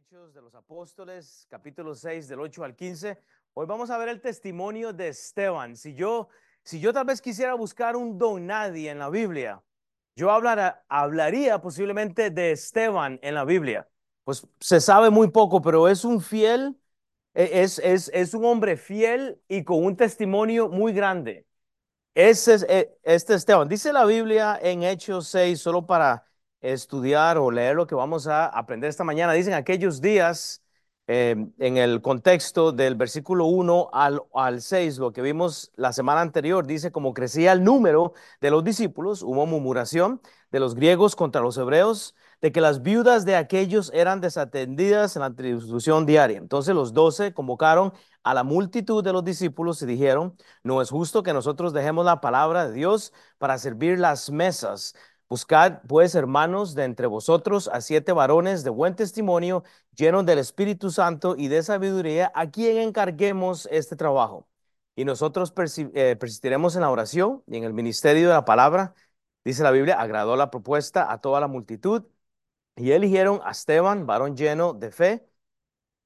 Hechos de los Apóstoles, capítulo 6, del 8 al 15. Hoy vamos a ver el testimonio de Esteban. Si yo, si yo tal vez quisiera buscar un don nadie en la Biblia, yo hablara, hablaría posiblemente de Esteban en la Biblia. Pues se sabe muy poco, pero es un fiel, e, es, es, es un hombre fiel y con un testimonio muy grande. Ese es e, este Esteban. Dice la Biblia en Hechos 6, solo para estudiar o leer lo que vamos a aprender esta mañana. Dicen aquellos días, eh, en el contexto del versículo 1 al, al 6, lo que vimos la semana anterior, dice, como crecía el número de los discípulos, hubo murmuración de los griegos contra los hebreos, de que las viudas de aquellos eran desatendidas en la distribución diaria. Entonces los doce convocaron a la multitud de los discípulos y dijeron, no es justo que nosotros dejemos la palabra de Dios para servir las mesas. Buscad, pues, hermanos, de entre vosotros a siete varones de buen testimonio, llenos del Espíritu Santo y de sabiduría, a quien encarguemos este trabajo. Y nosotros eh, persistiremos en la oración y en el ministerio de la palabra. Dice la Biblia, agradó la propuesta a toda la multitud y eligieron a Esteban, varón lleno de fe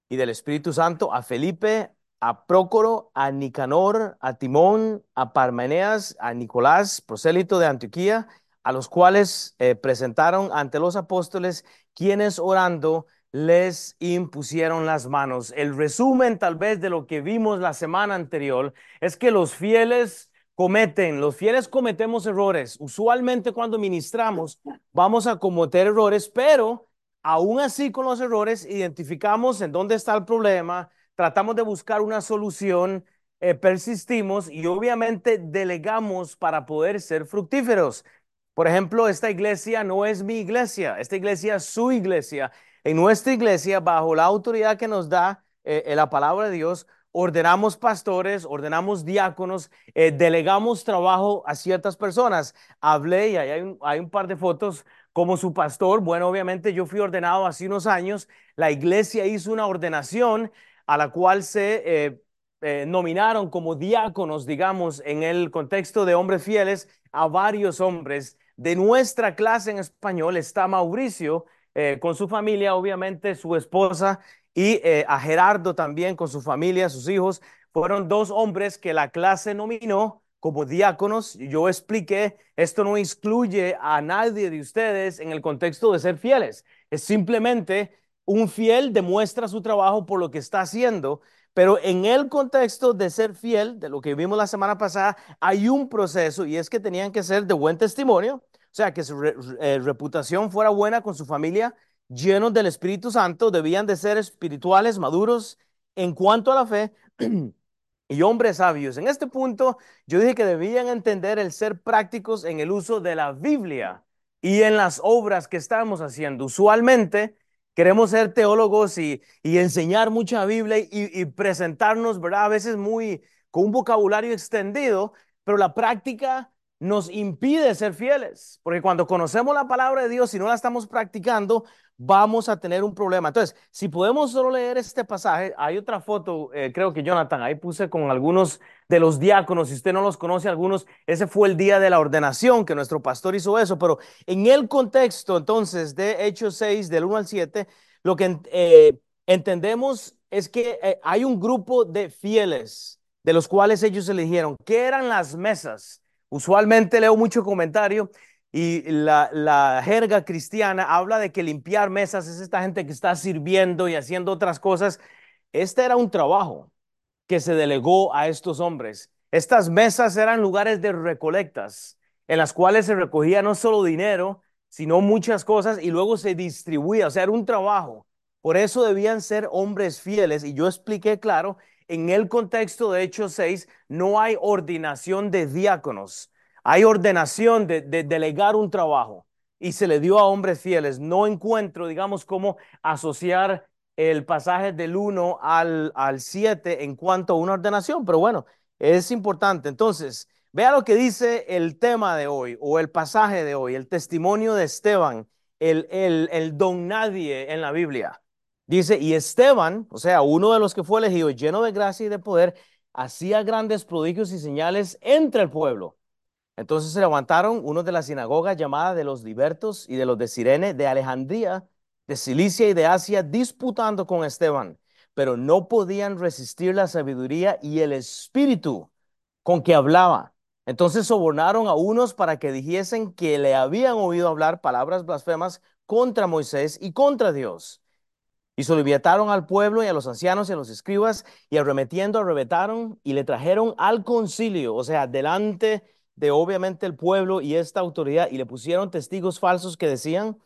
y del Espíritu Santo, a Felipe, a Prócoro, a Nicanor, a Timón, a Parmeneas, a Nicolás, prosélito de Antioquía, a los cuales eh, presentaron ante los apóstoles, quienes orando les impusieron las manos. El resumen tal vez de lo que vimos la semana anterior es que los fieles cometen, los fieles cometemos errores. Usualmente cuando ministramos vamos a cometer errores, pero aún así con los errores identificamos en dónde está el problema, tratamos de buscar una solución, eh, persistimos y obviamente delegamos para poder ser fructíferos. Por ejemplo, esta iglesia no es mi iglesia, esta iglesia es su iglesia. En nuestra iglesia, bajo la autoridad que nos da eh, la palabra de Dios, ordenamos pastores, ordenamos diáconos, eh, delegamos trabajo a ciertas personas. Hablé y hay un, hay un par de fotos como su pastor. Bueno, obviamente yo fui ordenado hace unos años. La iglesia hizo una ordenación a la cual se eh, eh, nominaron como diáconos, digamos, en el contexto de hombres fieles, a varios hombres de nuestra clase en español está Mauricio eh, con su familia, obviamente su esposa, y eh, a Gerardo también con su familia, sus hijos. Fueron dos hombres que la clase nominó como diáconos. Yo expliqué, esto no excluye a nadie de ustedes en el contexto de ser fieles. Es simplemente un fiel demuestra su trabajo por lo que está haciendo pero en el contexto de ser fiel, de lo que vimos la semana pasada, hay un proceso y es que tenían que ser de buen testimonio, o sea, que su eh, reputación fuera buena con su familia, llenos del Espíritu Santo, debían de ser espirituales, maduros en cuanto a la fe y hombres sabios. En este punto, yo dije que debían entender el ser prácticos en el uso de la Biblia y en las obras que estamos haciendo. Usualmente, Queremos ser teólogos y, enseñar mucha Biblia y, presentarnos, ¿verdad? A veces muy con un vocabulario extendido, pero la práctica nos impide ser fieles, porque cuando conocemos la palabra de Dios y no la estamos practicando, vamos a tener un problema. Entonces, si podemos solo leer este pasaje, hay otra foto, eh, creo que Jonathan, ahí puse con algunos de los diáconos, si usted no los conoce, algunos, ese fue el día de la ordenación que nuestro pastor hizo eso, pero en el contexto entonces de Hechos 6, del 1 al 7, lo que eh, entendemos es que eh, hay un grupo de fieles de los cuales ellos eligieron. ¿Qué eran las mesas? Usualmente leo mucho comentario y la, jerga cristiana habla de que limpiar mesas es esta gente que está sirviendo y haciendo otras cosas. Este era un trabajo que se delegó a estos hombres. Estas mesas eran lugares de recolectas en las cuales se recogía no solo dinero, sino muchas cosas y luego se distribuía. O sea, era un trabajo. Por eso debían ser hombres fieles. Y yo expliqué claro, en el contexto de Hechos 6 no hay ordinación de diáconos hay ordenación de, delegar un trabajo y se le dio a hombres fieles. No encuentro, digamos, cómo asociar el pasaje del 1 al, al 7 en cuanto a una ordenación, pero bueno, es importante. Entonces, vea lo que dice el tema de hoy o el pasaje de hoy, el testimonio de Esteban, el don nadie en la Biblia. Dice, y Esteban, o sea, uno de los que fue elegido, lleno de gracia y de poder, hacía grandes prodigios y señales entre el pueblo. Entonces se levantaron unos de la sinagoga llamada de los libertos y de los de Sirene de Alejandría de Cilicia y de Asia disputando con Esteban, pero no podían resistir la sabiduría y el espíritu con que hablaba. Entonces sobornaron a unos para que dijesen que le habían oído hablar palabras blasfemas contra Moisés y contra Dios. Y soliviataron al pueblo y a los ancianos y a los escribas, y arremetiendo arrebataron y le trajeron al concilio, o sea, delante de obviamente el pueblo y esta autoridad, y le pusieron testigos falsos que decían,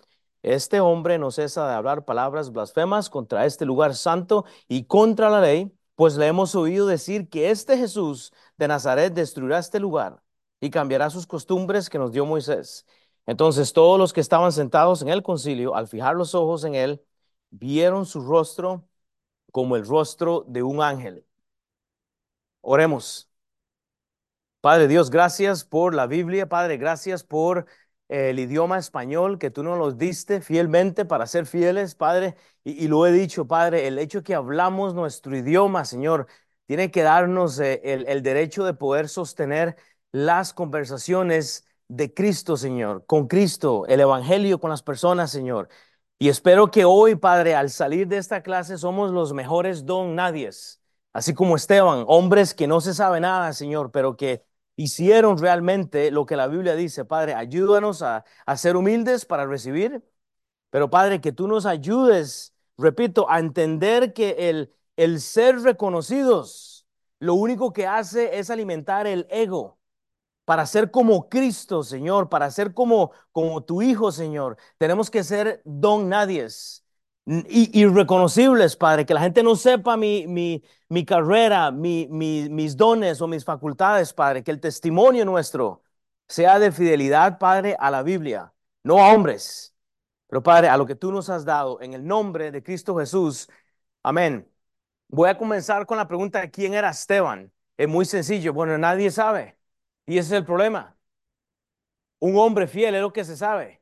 este hombre no cesa de hablar palabras blasfemas contra este lugar santo y contra la ley, pues le hemos oído decir que este Jesús de Nazaret destruirá este lugar y cambiará sus costumbres que nos dio Moisés. Entonces todos los que estaban sentados en el concilio, al fijar los ojos en él, vieron su rostro como el rostro de un ángel. Oremos. Padre Dios, gracias por la Biblia, Padre, gracias por el idioma español que tú nos los diste fielmente para ser fieles, Padre. Y, lo he dicho, Padre, el hecho que hablamos nuestro idioma, Señor, tiene que darnos eh, el, el derecho de poder sostener las conversaciones de Cristo, Señor, con Cristo, el Evangelio con las personas, Señor. Y espero que hoy, Padre, al salir de esta clase, somos los mejores don nadies, así como Esteban, hombres que no se sabe nada, Señor, pero que hicieron realmente lo que la Biblia dice. Padre, ayúdanos a, ser humildes para recibir, pero Padre, que tú nos ayudes, repito, a entender que el, el ser reconocidos, lo único que hace es alimentar el ego para ser como Cristo, Señor, para ser como, como tu Hijo, Señor, tenemos que ser don nadies. Irreconocibles, Padre, que la gente no sepa mi, mi, mi carrera, mi, mis dones o mis facultades, Padre, que el testimonio nuestro sea de fidelidad, Padre, a la Biblia, no a hombres, pero Padre, a lo que tú nos has dado, en el nombre de Cristo Jesús. Amén. Voy a comenzar con la pregunta, ¿quién era Esteban? Es muy sencillo, bueno, nadie sabe. Y ese es el problema. Un hombre fiel es lo que se sabe.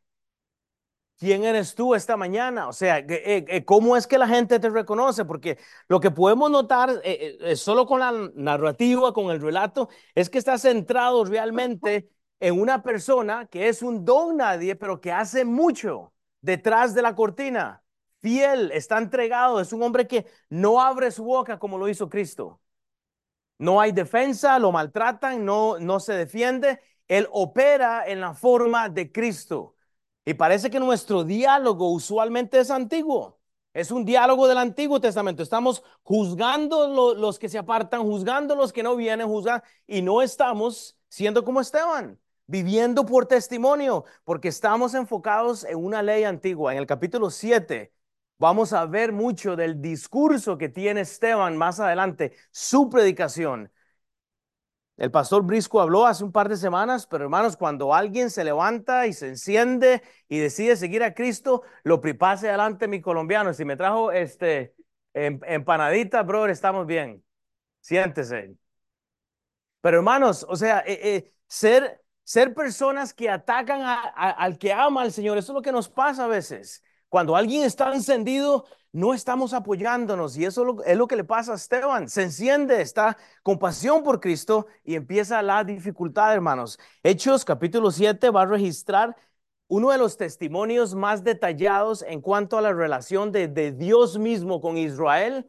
¿Quién eres tú esta mañana? O sea, eh, eh, ¿cómo es que la gente te reconoce? Porque lo que podemos notar eh, solo con la narrativa, con el relato, es que está centrado realmente en una persona que es un don nadie, pero que hace mucho detrás de la cortina. Fiel, está entregado, es un hombre que no abre su boca como lo hizo Cristo. No hay defensa, lo maltratan, no, no se defiende. Él opera en la forma de Cristo. Y parece que nuestro diálogo usualmente es antiguo. Es un diálogo del Antiguo Testamento. Estamos juzgando los que se apartan, juzgando los que no vienen, juzgando, y no estamos siendo como Esteban, viviendo por testimonio, porque estamos enfocados en una ley antigua. En el capítulo 7 Vamos a ver mucho del discurso que tiene Esteban más adelante, su predicación. El pastor Brisco habló hace un par de semanas, pero hermanos, cuando alguien se levanta y se enciende y decide seguir a Cristo, lo pripase adelante mi colombiano. Si me trajo este em, empanadita, brother, estamos bien. Siéntese. Pero hermanos, o sea, eh, eh, ser, ser personas que atacan al que ama al Señor, eso es lo que nos pasa a veces. Cuando alguien está encendido, no estamos apoyándonos y eso es lo que le pasa a Esteban. Se enciende, está con pasión por Cristo y empieza la dificultad, hermanos. Hechos capítulo 7 va a registrar uno de los testimonios más detallados en cuanto a la relación de, de Dios mismo con Israel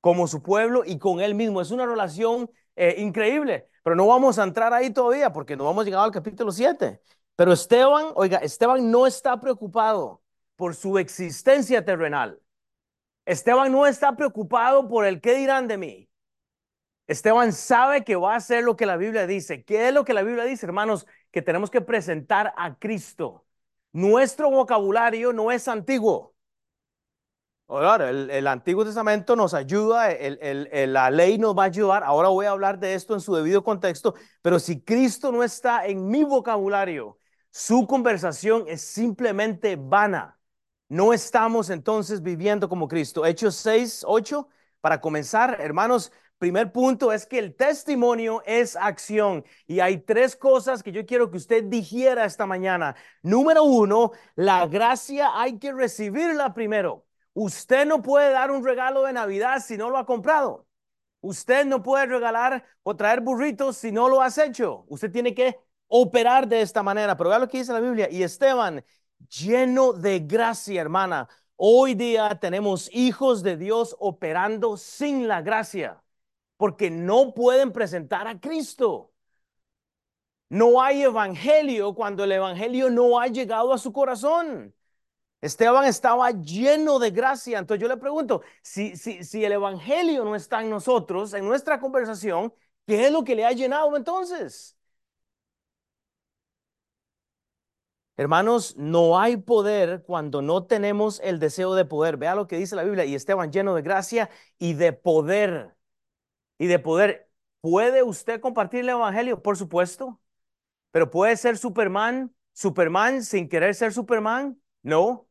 como su pueblo y con él mismo. Es una relación eh, increíble, pero no vamos a entrar ahí todavía porque no vamos a llegar al capítulo 7. Pero Esteban, oiga, Esteban no está preocupado por su existencia terrenal. Esteban no está preocupado por el qué dirán de mí. Esteban sabe que va a hacer lo que la Biblia dice. ¿Qué es lo que la Biblia dice, hermanos? Que tenemos que presentar a Cristo. Nuestro vocabulario no es antiguo. Ahora, el, Antiguo Testamento nos ayuda, la ley nos va a ayudar. Ahora voy a hablar de esto en su debido contexto, pero si Cristo no está en mi vocabulario, su conversación es simplemente vana. No estamos entonces viviendo como Cristo. Hechos 6, 8, para comenzar, hermanos, primer punto es que el testimonio es acción. Y hay tres cosas que yo quiero que usted digiera esta mañana. Número uno, la gracia hay que recibirla primero. Usted no puede dar un regalo de Navidad si no lo ha comprado. Usted no puede regalar o traer burritos si no lo has hecho. Usted tiene que operar de esta manera. Pero vea lo que dice la Biblia. Y Esteban lleno de gracia, hermana, Hoy día tenemos hijos de Dios operando sin la gracia, porque no pueden presentar a Cristo. No hay evangelio cuando el evangelio no ha llegado a su corazón. Esteban estaba lleno de gracia. Entonces yo le pregunto, si, si, si el evangelio no está en nosotros, en nuestra conversación, ¿qué es lo que le ha llenado entonces? Hermanos, no hay poder cuando no tenemos el deseo de poder. Vea lo que dice la Biblia. Y Esteban lleno de gracia y de poder. Y de poder. ¿Puede usted compartir el Evangelio? Por supuesto. Pero puede ser Superman, Superman sin querer ser Superman. No.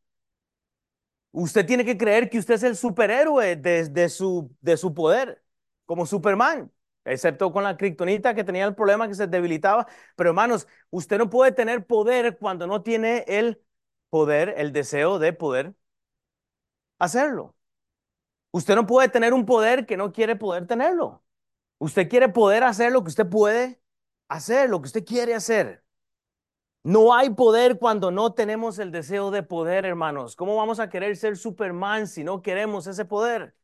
Usted tiene que creer que usted es el superhéroe de, su, de su poder, como Superman excepto con la kriptonita que tenía el problema que se debilitaba. Pero hermanos, usted no puede tener poder cuando no tiene el poder, el deseo de poder hacerlo. Usted no puede tener un poder que no quiere poder tenerlo. Usted quiere poder hacer lo que usted puede hacer, lo que usted quiere hacer. No hay poder cuando no tenemos el deseo de poder, hermanos. ¿Cómo vamos a querer ser Superman si no queremos ese poder?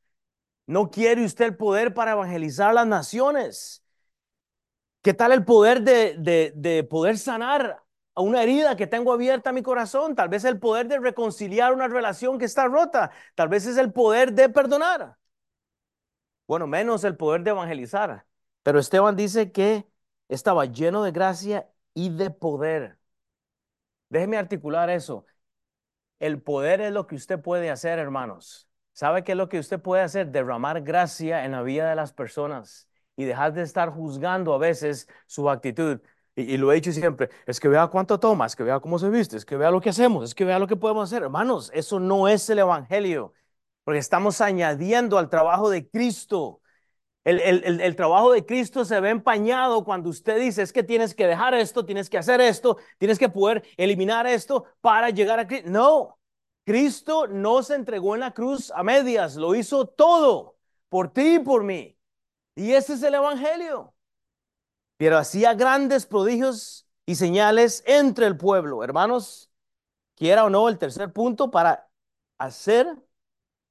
¿No quiere usted el poder para evangelizar las naciones? ¿Qué tal el poder de, de, poder sanar a una herida que tengo abierta en mi corazón? Tal vez el poder de reconciliar una relación que está rota. Tal vez es el poder de perdonar. Bueno, menos el poder de evangelizar. Pero Esteban dice que estaba lleno de gracia y de poder. Déjeme articular eso. El poder es lo que usted puede hacer, hermanos. ¿Sabe qué es lo que usted puede hacer? Derramar gracia en la vida de las personas y dejar de estar juzgando a veces su actitud. Y, lo he dicho siempre, es que vea cuánto toma, es que vea cómo se viste, es que vea lo que hacemos, es que vea lo que podemos hacer. Hermanos, eso no es el Evangelio, porque estamos añadiendo al trabajo de Cristo. El, el, el, trabajo de Cristo se ve empañado cuando usted dice, es que tienes que dejar esto, tienes que hacer esto, tienes que poder eliminar esto para llegar a Cristo. No, Cristo no se entregó en la cruz a medias, lo hizo todo por ti y por mí. Y ese es el Evangelio. Pero hacía grandes prodigios y señales entre el pueblo. Hermanos, quiera o no, el tercer punto para hacer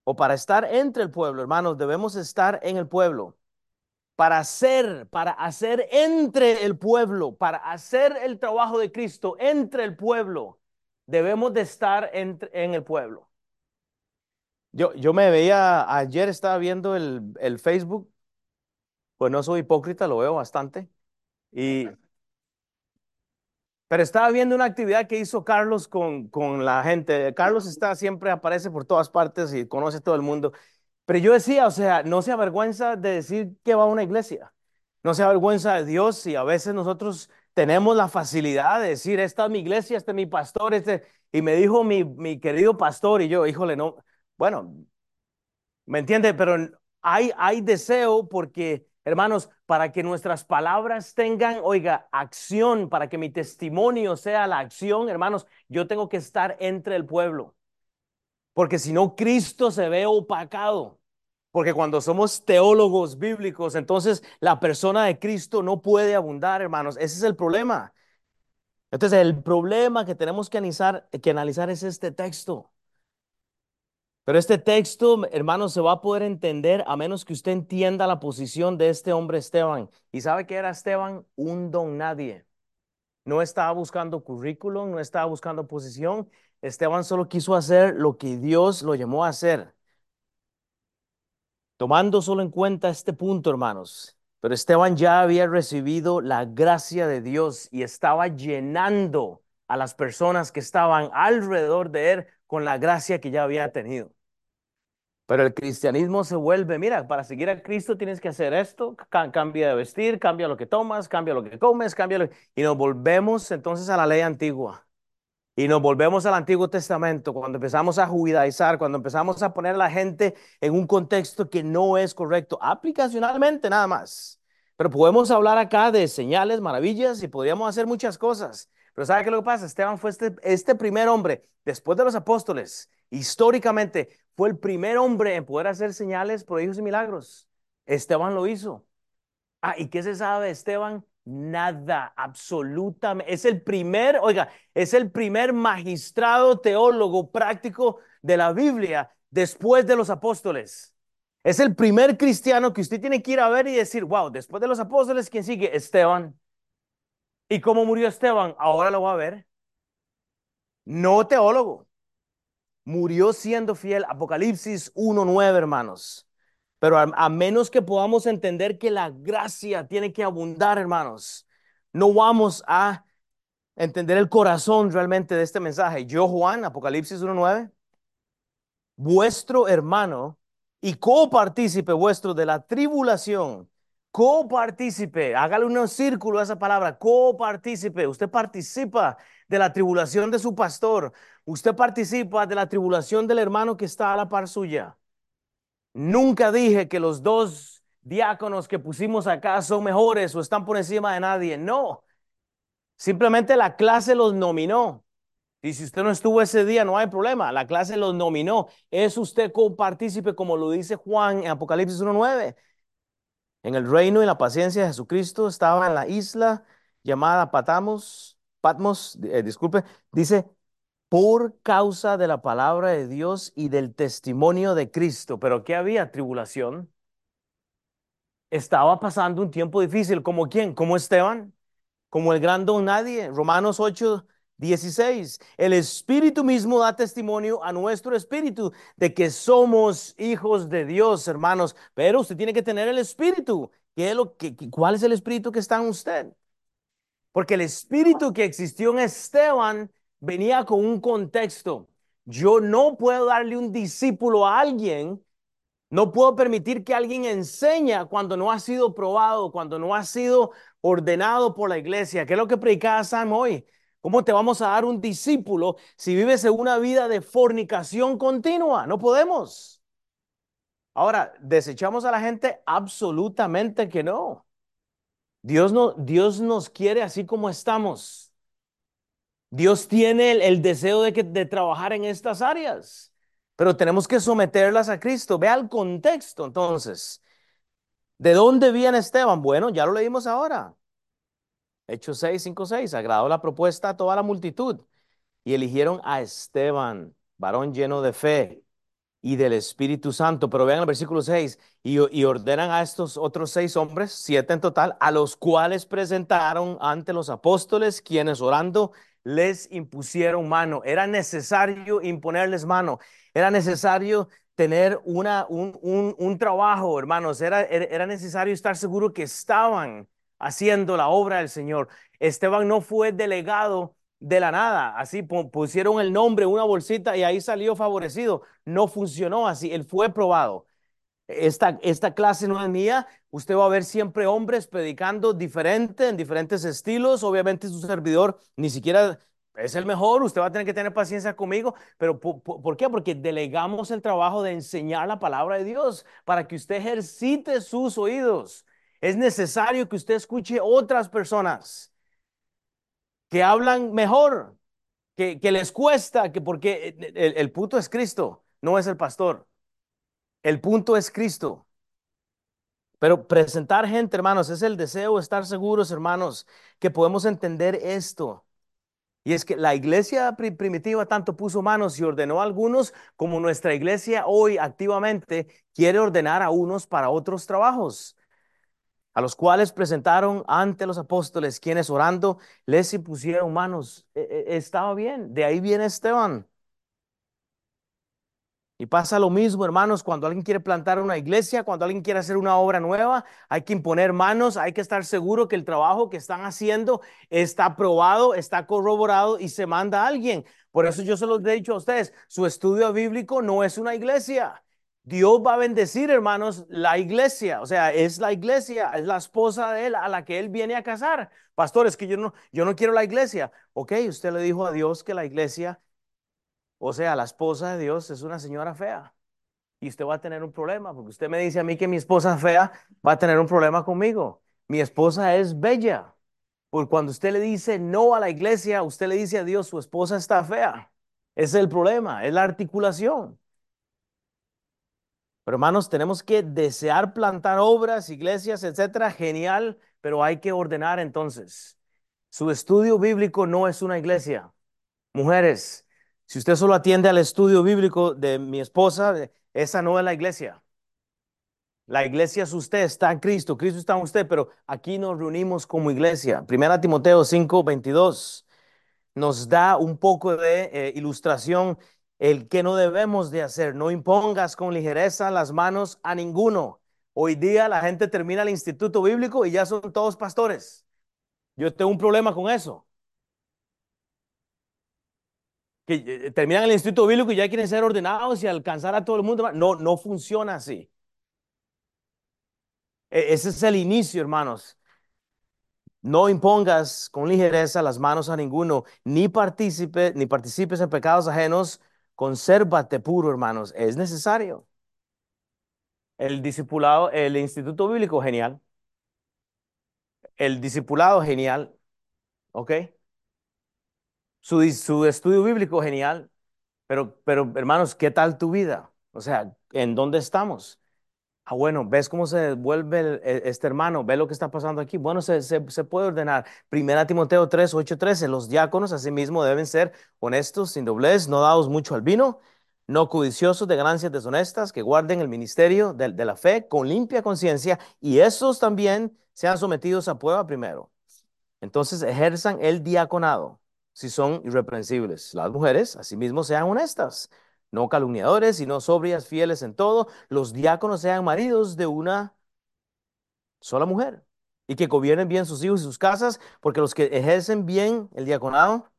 o para estar entre el pueblo, hermanos, debemos estar en el pueblo. Para hacer, para hacer entre el pueblo, para hacer el trabajo de Cristo entre el pueblo debemos de estar en, el pueblo. Yo, yo me veía, ayer estaba viendo el, el Facebook, pues no soy hipócrita, lo veo bastante. Y, pero estaba viendo una actividad que hizo Carlos con, con la gente. Carlos está siempre, aparece por todas partes y conoce a todo el mundo. Pero yo decía, o sea, no se avergüenza de decir que va a una iglesia. No se avergüenza de Dios y a veces nosotros tenemos la facilidad de decir, esta es mi iglesia, este es mi pastor, este, y me dijo mi, mi querido pastor, y yo, híjole, no, bueno, ¿me entiende? Pero hay, hay deseo porque, hermanos, para que nuestras palabras tengan, oiga, acción, para que mi testimonio sea la acción, hermanos, yo tengo que estar entre el pueblo. Porque si no, Cristo se ve opacado. Porque cuando somos teólogos bíblicos, entonces la persona de Cristo no puede abundar, hermanos. Ese es el problema. Entonces, el problema que tenemos que analizar, que analizar es este texto. Pero este texto, hermanos, se va a poder entender a menos que usted entienda la posición de este hombre Esteban. ¿Y sabe que era Esteban? Un don nadie. No estaba buscando currículum, no estaba buscando posición. Esteban solo quiso hacer lo que Dios lo llamó a hacer. Tomando solo en cuenta este punto, hermanos, pero Esteban ya había recibido la gracia de Dios y estaba llenando a las personas que estaban alrededor de él con la gracia que ya había tenido. Pero el cristianismo se vuelve, mira, para seguir a Cristo tienes que hacer esto, cambia de vestir, cambia lo que tomas, cambia lo que comes, cambia lo Y nos volvemos entonces a la ley antigua. Y nos volvemos al Antiguo Testamento, cuando empezamos a judaizar, cuando empezamos a poner a la gente en un contexto que no es correcto, aplicacionalmente nada más. Pero podemos hablar acá de señales, maravillas y podríamos hacer muchas cosas. Pero ¿sabe qué lo que pasa? Esteban fue este, este primer hombre, después de los apóstoles, históricamente, fue el primer hombre en poder hacer señales, prodigios y milagros. Esteban lo hizo. Ah, ¿y qué se sabe de Esteban? Nada, absolutamente. Es el primer, oiga, es el primer magistrado teólogo práctico de la Biblia después de los apóstoles. Es el primer cristiano que usted tiene que ir a ver y decir, wow, después de los apóstoles, ¿quién sigue? Esteban. ¿Y cómo murió Esteban? Ahora lo va a ver. No teólogo. Murió siendo fiel. Apocalipsis 1.9, hermanos. Pero a, menos que podamos entender que la gracia tiene que abundar, hermanos, no vamos a entender el corazón realmente de este mensaje. Yo, Juan, Apocalipsis 1.9, vuestro hermano y copartícipe vuestro de la tribulación, copartícipe, hágale un círculo a esa palabra, copartícipe, usted participa de la tribulación de su pastor, usted participa de la tribulación del hermano que está a la par suya. Nunca dije que los dos diáconos que pusimos acá son mejores o están por encima de nadie. No. Simplemente la clase los nominó. Y si usted no estuvo ese día, no hay problema. La clase los nominó. Es usted copartícipe, como lo dice Juan en Apocalipsis 1.9. En el reino y la paciencia de Jesucristo estaba en la isla llamada Patamos, Patmos, eh, disculpe, dice, por causa de la palabra de Dios y del testimonio de Cristo. Pero ¿qué había? Tribulación. Estaba pasando un tiempo difícil. ¿Como quién? Como Esteban, como el gran don nadie. Romanos 8, 16. El Espíritu mismo da testimonio a nuestro espíritu de que somos hijos de Dios, hermanos. Pero usted tiene que tener el Espíritu. ¿Qué es lo que, ¿Cuál es el Espíritu que está en usted? Porque el Espíritu que existió en Esteban venía con un contexto. Yo no puedo darle un discípulo a alguien, no puedo permitir que alguien enseñe cuando no ha sido probado, cuando no ha sido ordenado por la iglesia. ¿Qué es lo que predicaba Sam hoy? ¿Cómo te vamos a dar un discípulo si vives una vida de fornicación continua? No podemos. Ahora, ¿desechamos a la gente? Absolutamente que no. Dios, no, Dios nos quiere así como estamos. Dios tiene el, deseo de, que, de trabajar en estas áreas, pero tenemos que someterlas a Cristo. Vea el contexto entonces. ¿De dónde viene Esteban? Bueno, ya lo leímos ahora. Hechos 6, 5, 6. Agradó la propuesta a toda la multitud y eligieron a Esteban, varón lleno de fe y del Espíritu Santo. Pero vean el versículo 6, y, y, ordenan a estos otros seis hombres, siete en total, a los cuales presentaron ante los apóstoles, quienes orando les impusieron mano. Era necesario imponerles mano. Era necesario tener una, un, un, trabajo, hermanos. Era, era necesario estar seguro que estaban haciendo la obra del Señor. Esteban no fue delegado de la nada, así pusieron el nombre, una bolsita y ahí salió favorecido. No funcionó así, él fue probado. Esta, esta clase no es mía. Usted va a ver siempre hombres predicando diferente, en diferentes estilos. Obviamente su servidor ni siquiera es el mejor. Usted va a tener que tener paciencia conmigo. Pero ¿por, qué? Porque delegamos el trabajo de enseñar la palabra de Dios para que usted ejercite sus oídos. Es necesario que usted escuche otras personas que hablan mejor, que, que les cuesta, que porque el, el punto es Cristo, no es el pastor. El punto es Cristo. Pero presentar gente, hermanos, es el deseo, estar seguros, hermanos, que podemos entender esto. Y es que la iglesia primitiva tanto puso manos y ordenó a algunos, como nuestra iglesia hoy activamente quiere ordenar a unos para otros trabajos, a los cuales presentaron ante los apóstoles, quienes orando les impusieron manos. E, e, estaba bien, de ahí viene Esteban. Y pasa lo mismo, hermanos, cuando alguien quiere plantar una iglesia, cuando alguien quiere hacer una obra nueva, hay que imponer manos, hay que estar seguro que el trabajo que están haciendo está aprobado, está corroborado y se manda a alguien. Por eso yo se los he dicho a ustedes, su estudio bíblico no es una iglesia. Dios va a bendecir, hermanos, la iglesia. O sea, es la iglesia, es la esposa de él a la que él viene a casar. Pastor, es que yo no, yo no quiero la iglesia. Ok, usted le dijo a Dios que la iglesia o sea, la esposa de Dios es una señora fea. Y usted va a tener un problema, porque usted me dice a mí que mi esposa es fea, va a tener un problema conmigo. Mi esposa es bella. Porque cuando usted le dice no a la iglesia, usted le dice a Dios, su esposa está fea. Es el problema, es la articulación. Pero hermanos, tenemos que desear plantar obras, iglesias, etcétera, genial, pero hay que ordenar entonces. Su estudio bíblico no es una iglesia. Mujeres, Si usted solo atiende al estudio bíblico de mi esposa, esa no es la iglesia. La iglesia es usted, está en Cristo, Cristo está en usted, pero aquí nos reunimos como iglesia. Primera Timoteo 5, 22 nos da un poco de eh, ilustración el que no debemos de hacer. No impongas con ligereza las manos a ninguno. Hoy día la gente termina el instituto bíblico y ya son todos pastores. Yo tengo un problema con eso. Que eh, terminan el instituto bíblico y ya quieren ser ordenados y alcanzar a todo el mundo. No, no funciona así. E, ese es el inicio, hermanos. No impongas con ligereza las manos a ninguno, ni participe, ni participes en pecados ajenos. Consérvate puro, hermanos. Es necesario. El discipulado, el instituto bíblico, genial. El discipulado, genial. ¿Ok? Su, estudio bíblico, genial. Pero, pero, hermanos, ¿qué tal tu vida? O sea, ¿en dónde estamos? Ah, bueno, ¿ves cómo se vuelve este hermano? ¿Ve lo que está pasando aquí? Bueno, se, se, puede ordenar. Primera Timoteo 3, 8, 13. Los diáconos asimismo deben ser honestos, sin doblez, no dados mucho al vino, no codiciosos de ganancias deshonestas, que guarden el ministerio de, de la fe con limpia conciencia y esos también sean sometidos a prueba primero. Entonces ejerzan el diaconado si son irreprensibles. Las mujeres asimismo sean honestas no calumniadores, sino sobrias, fieles en todo. Los diáconos sean maridos de una sola mujer y que gobiernen bien sus hijos y sus casas, porque los que ejercen bien el diaconado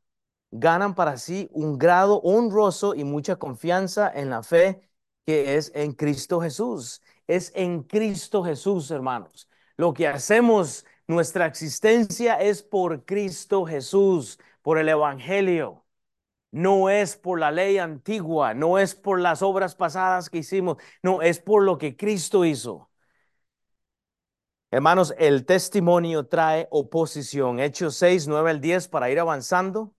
ganan para sí un grado honroso y mucha confianza en la fe que es en Cristo Jesús. Es en Cristo Jesús, hermanos. Lo que hacemos, nuestra existencia es por Cristo Jesús, por el Evangelio. No es por la ley antigua, no es por las obras pasadas que hicimos, no, es por lo que Cristo hizo. Hermanos, el testimonio trae oposición. Hechos 6, 9 al 10 para ir avanzando.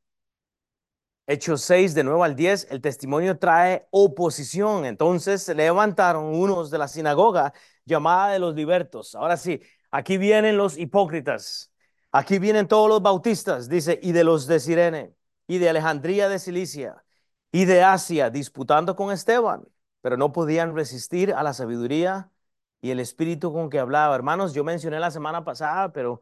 Hechos 6, de 9 al 10, el testimonio trae oposición. Entonces se levantaron unos de la sinagoga llamada de los libertos. Ahora sí, aquí vienen los hipócritas. Aquí vienen todos los bautistas, dice, y de los de Sirene y de Alejandría de Cilicia y de Asia disputando con Esteban, pero no podían resistir a la sabiduría y el espíritu con que hablaba. Hermanos, yo mencioné la semana pasada, pero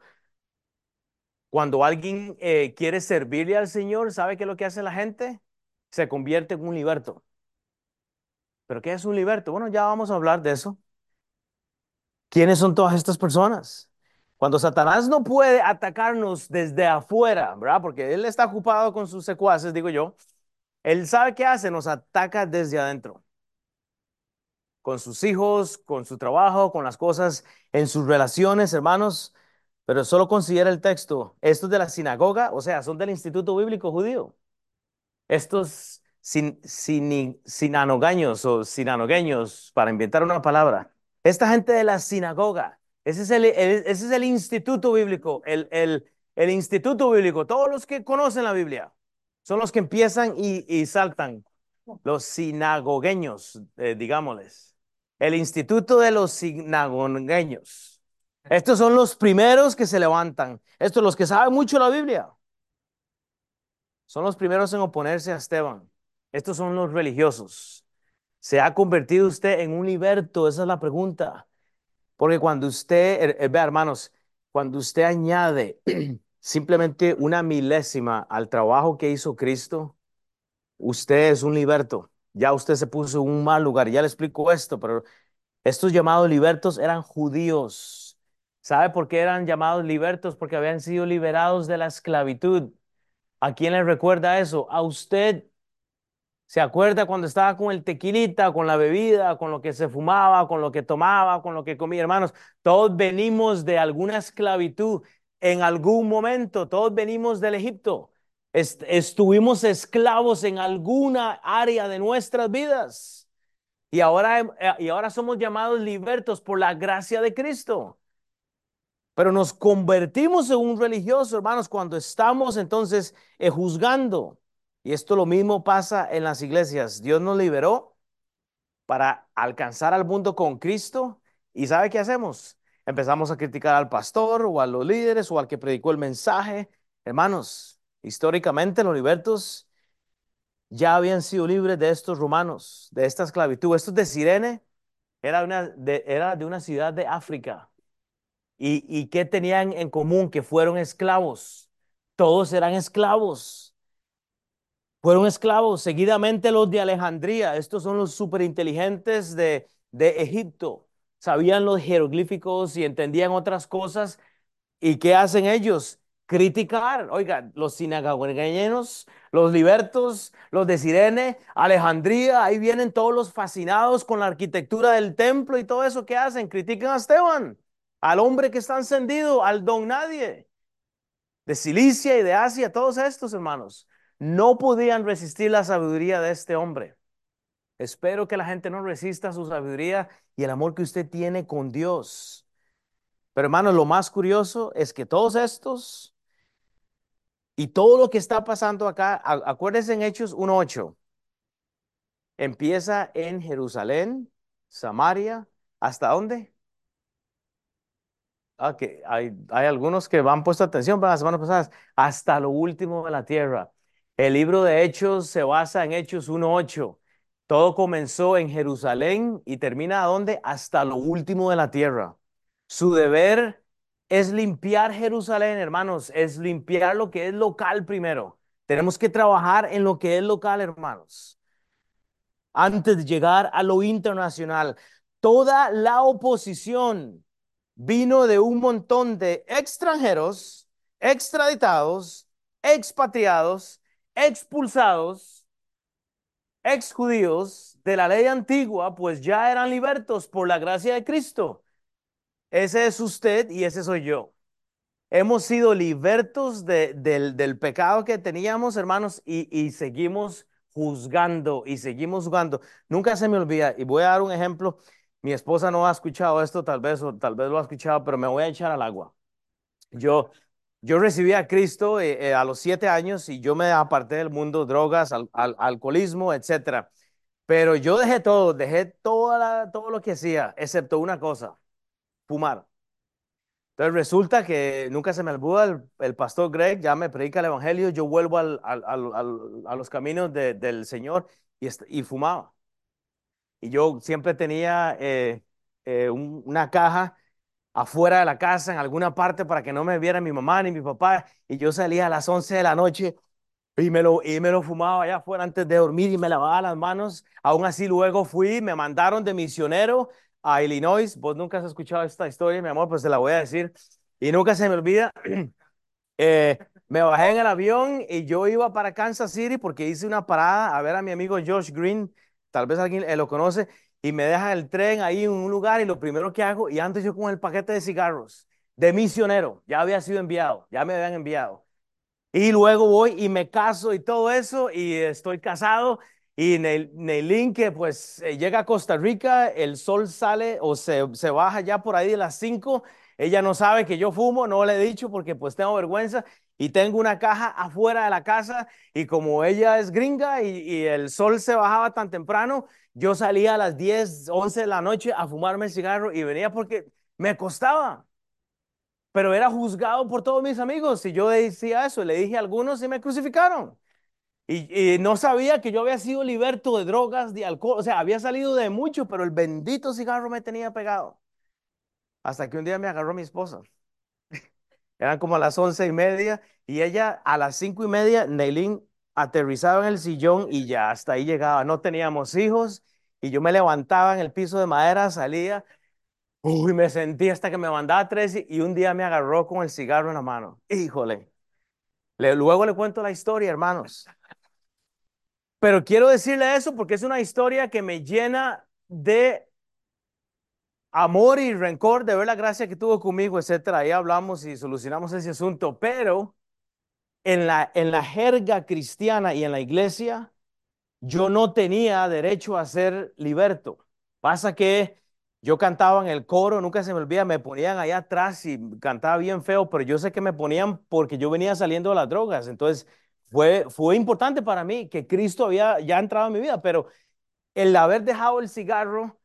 cuando alguien eh, quiere servirle al Señor, ¿sabe qué es lo que hace la gente? Se convierte en un liberto. ¿Pero qué es un liberto? Bueno, ya vamos a hablar de eso. ¿Quiénes son todas estas personas? Cuando Satanás no puede atacarnos desde afuera, ¿verdad? Porque él está ocupado con sus secuaces, digo yo. Él sabe qué hace, nos ataca desde adentro. Con sus hijos, con su trabajo, con las cosas en sus relaciones, hermanos. Pero solo considera el texto. Estos de la sinagoga, o sea, son del Instituto Bíblico Judío. Estos sin, sinanogaños o sinanogueños, para inventar una palabra. Esta gente de la sinagoga ese es el, instituto bíblico, el, instituto bíblico. Todos los que conocen la Biblia son los que empiezan y, y saltan. Los sinagogueños, eh, digámosles. El instituto de los sinagogueños. Estos son los primeros que se levantan. Estos los que saben mucho la Biblia. Son los primeros en oponerse a Esteban. Estos son los religiosos. ¿Se ha convertido usted en un liberto? Esa es la pregunta. Porque cuando usted, eh, eh, ve hermanos, cuando usted añade simplemente una milésima al trabajo que hizo Cristo, usted es un liberto. Ya usted se puso en un mal lugar. Ya le explico esto, pero estos llamados libertos eran judíos. ¿Sabe por qué eran llamados libertos? Porque habían sido liberados de la esclavitud. ¿A quién le recuerda eso? A usted ¿Se acuerda cuando estaba con el tequilita, con la bebida, con lo que se fumaba, con lo que tomaba, con lo que comía? Hermanos, todos venimos de alguna esclavitud en algún momento, todos venimos del Egipto. estuvimos esclavos en alguna área de nuestras vidas. Y ahora, eh, y ahora somos llamados libertos por la gracia de Cristo. Pero nos convertimos en un religioso, hermanos, cuando estamos entonces eh, juzgando y esto lo mismo pasa en las iglesias. Dios nos liberó para alcanzar al mundo con Cristo. ¿Y sabe qué hacemos? Empezamos a criticar al pastor o a los líderes o al que predicó el mensaje. Hermanos, históricamente los libertos ya habían sido libres de estos romanos, de esta esclavitud. Estos de Sirene era, de una ciudad de África. ¿Y, ¿Y qué tenían en común? Que fueron esclavos. Todos eran esclavos. Fueron esclavos. Seguidamente los de Alejandría. Estos son los superinteligentes de, de Egipto. Sabían los jeroglíficos y entendían otras cosas. ¿Y qué hacen ellos? Criticar. Oiga, los sinagogueños, los libertos, los de Sirene, Alejandría, ahí vienen todos los fascinados con la arquitectura del templo y todo eso. ¿Qué hacen? Critican a Esteban, al hombre que está encendido, al don nadie. De Cilicia y de Asia, todos estos hermanos, no podían resistir la sabiduría de este hombre. Espero que la gente no resista su sabiduría y el amor que usted tiene con Dios. Pero hermanos, lo más curioso es que todos estos y todo lo que está pasando acá, acuérdense en Hechos 1.8, empieza en Jerusalén, Samaria, ¿hasta dónde? Ah, que hay, hay algunos que han puesto atención para las semanas pasadas, hasta lo último de la tierra. El libro de Hechos se basa en Hechos 1.8. Todo comenzó en Jerusalén y termina a dónde? Hasta lo último de la tierra. Su deber es limpiar Jerusalén, hermanos, es limpiar lo que es local primero. Tenemos que trabajar en lo que es local, hermanos, antes de llegar a lo internacional. Toda la oposición vino de un montón de extranjeros, extraditados, expatriados, expulsados, exjudíos de la ley antigua, pues ya eran libertos por la gracia de Cristo. Ese es usted y ese soy yo. Hemos sido libertos del, pecado que teníamos, hermanos, y, y seguimos juzgando y seguimos juzgando. Nunca se me olvida, y voy a dar un ejemplo. Mi esposa no ha escuchado esto, tal vez, o tal vez lo ha escuchado, pero me voy a echar al agua. Yo, yo recibí a Cristo eh, eh, a los siete años y yo me aparté del mundo, drogas, al, alcoholismo, etcétera. Pero yo dejé todo, dejé toda todo lo que hacía, excepto una cosa, fumar. Entonces resulta que nunca se me olvida el, pastor Greg, ya me predica el evangelio, yo vuelvo al, a los caminos del Señor y, fumaba. Y yo siempre tenía eh, una caja afuera de la casa, en alguna parte, para que no me viera mi mamá ni mi papá. Y yo salía a las 11 de la noche y me lo, y me lo fumaba allá afuera antes de dormir y me lavaba las manos. Aún así luego fui, me mandaron de misionero a Illinois. Vos nunca has escuchado esta historia, mi amor, pues se la voy a decir. Y nunca se me olvida. Eh, me bajé en el avión y yo iba para Kansas City porque hice una parada a ver a mi amigo Josh Green. Tal vez alguien lo conoce. Y me deja el tren ahí en un lugar y lo primero que hago, y antes yo con el paquete de cigarros de misionero, ya había sido enviado, ya me habían enviado. Y luego voy y me caso y todo eso, y estoy casado y Neilín, que pues eh, llega a Costa Rica, el sol sale o se, se baja ya por ahí de las 5. Ella no sabe que yo fumo, no le he dicho porque pues tengo vergüenza. Y tengo una caja afuera de la casa y como ella es gringa y el sol se bajaba tan temprano, yo salía a las 10, 11 de la noche a fumarme el cigarro y venía porque me costaba. Pero era juzgado por todos mis amigos. Si yo decía eso, le dije a algunos y me crucificaron. Y, no sabía que yo había sido liberto de drogas, de alcohol, o sea, había salido de mucho, pero el bendito cigarro me tenía pegado. Hasta que un día me agarró mi esposa. Eran como las once y media y ella a las cinco y media, Neilín aterrizaba en el sillón y ya hasta ahí llegaba. No teníamos hijos y yo me levantaba en el piso de madera, salía, uy, me sentí hasta que me mandaba tres y un día me agarró con el cigarro en la mano. Híjole. luego le cuento la historia, hermanos. Pero quiero decirle eso porque es una historia que me llena de amor y rencor de ver la gracia que tuvo conmigo, etcétera. Ahí hablamos y solucionamos ese asunto, pero en la, en la jerga cristiana y en la iglesia, yo no tenía derecho a ser liberto. Pasa que yo cantaba en el coro, nunca se me olvida, me ponían allá atrás y cantaba bien feo, pero yo sé que me ponían porque yo venía saliendo de las drogas. Entonces, fue, fue importante para mí que Cristo había ya entrado en mi vida, pero el haber dejado el cigarro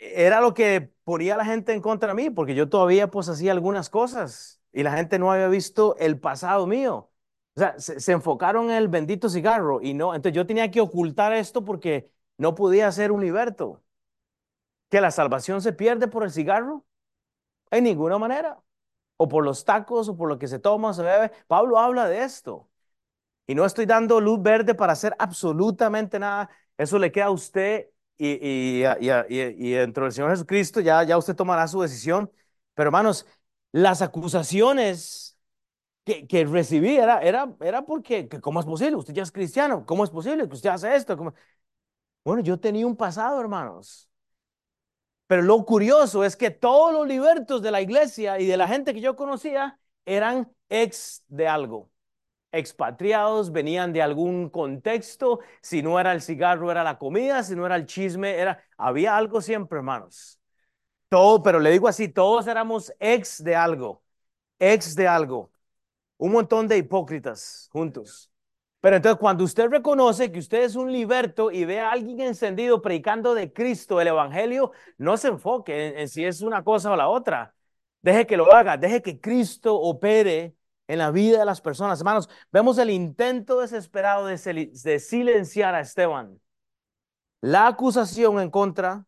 eh, era lo que ponía a la gente en contra de mí, porque yo todavía pues hacía algunas cosas y la gente no había visto el pasado mío. O sea, se, enfocaron en el bendito cigarro y no, entonces yo tenía que ocultar esto porque no podía ser un liberto. ¿Que la salvación se pierde por el cigarro? En ninguna manera. O por los tacos o por lo que se toma se bebe. Pablo habla de esto. Y no estoy dando luz verde para hacer absolutamente nada. Eso le queda a usted y, y, y, y, dentro del Señor Jesucristo ya, ya usted tomará su decisión. Pero hermanos, las acusaciones que, que recibí era, era, era porque, que ¿cómo es posible? Usted ya es cristiano. ¿Cómo es posible que usted hace esto? Bueno, yo tenía un pasado, hermanos. Pero lo curioso es que todos los libertos de la iglesia y de la gente que yo conocía eran ex de algo. Expatriados, venían de algún contexto. Si no era el cigarro, era la comida. Si no era el chisme, era. Había algo siempre, hermanos. Todo, pero le digo así: todos éramos ex de algo. Ex de algo. Un montón de hipócritas juntos. Pero entonces cuando usted reconoce que usted es un liberto y ve a alguien encendido predicando de Cristo el Evangelio, no se enfoque en, si es una cosa o la otra. Deje que lo haga, deje que Cristo opere en la vida de las personas. Hermanos, vemos el intento desesperado de, de silenciar a Esteban. La acusación en contra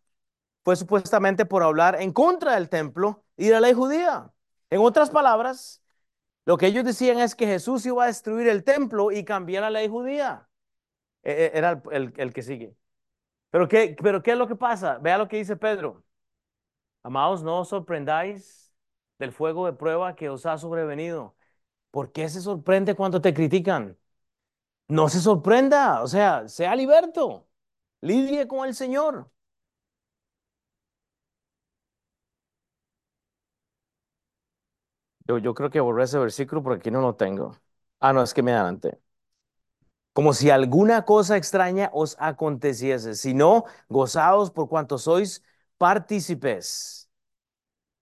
fue supuestamente por hablar en contra del templo y de la ley judía. En otras palabras, lo que ellos decían es que Jesús iba a destruir el templo y cambiar la ley judía. E, e, era el, que sigue. Pero ¿qué, pero ¿qué es lo que pasa? Vea lo que dice Pedro. Amados, no os sorprendáis del fuego de prueba que os ha sobrevenido. ¿Por qué se sorprende cuando te critican? No se sorprenda, o sea, sea liberto, lidie con el Señor. Yo, creo que borré ese versículo porque aquí no lo tengo. Ah, no, es que me adelanté. Como si alguna cosa extraña os aconteciese, sino gozaos por cuanto sois partícipes,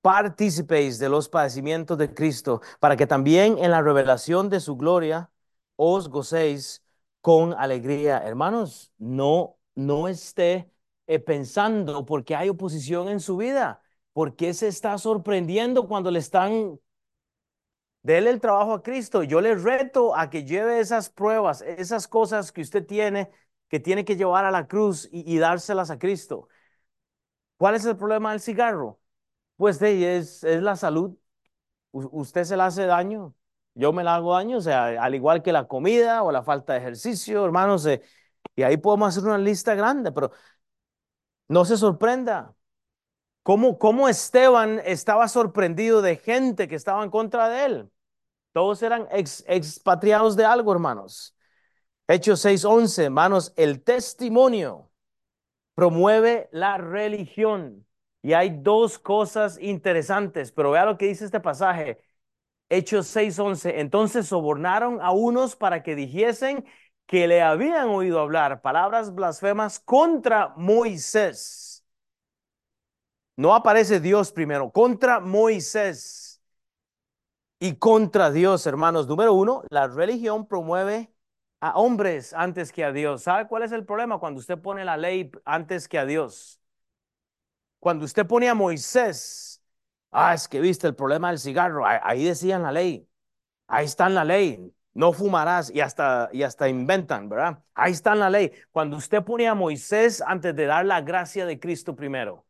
participéis de los padecimientos de Cristo, para que también en la revelación de su gloria os gocéis con alegría. Hermanos, no, no esté eh, pensando porque hay oposición en su vida. ¿Por qué se está sorprendiendo cuando le están Dele el trabajo a Cristo. Yo le reto a que lleve esas pruebas, esas cosas que usted tiene, que tiene que llevar a la cruz y, dárselas a Cristo. ¿Cuál es el problema del cigarro? Pues de, es, es la salud. usted se le hace daño, yo me le hago daño, o sea, al igual que la comida o la falta de ejercicio, hermanos, eh, y ahí podemos hacer una lista grande, pero no se sorprenda. ¿Cómo, ¿Cómo, Esteban estaba sorprendido de gente que estaba en contra de él? Todos eran expatriados de algo, hermanos. Hechos 6:11, hermanos, el testimonio promueve la religión. Y hay dos cosas interesantes, pero vea lo que dice este pasaje. Hechos 6:11, entonces sobornaron a unos para que dijesen que le habían oído hablar palabras blasfemas contra Moisés no aparece Dios primero, contra Moisés y contra Dios, hermanos. Número uno, la religión promueve a hombres antes que a Dios. ¿Sabe cuál es el problema cuando usted pone la ley antes que a Dios? Cuando usted pone a Moisés, ah, es que viste el problema del cigarro, ahí decían la ley, ahí está en la ley, no fumarás y hasta, y hasta inventan, ¿verdad? Ahí está en la ley. Cuando usted pone a Moisés antes de dar la gracia de Cristo primero,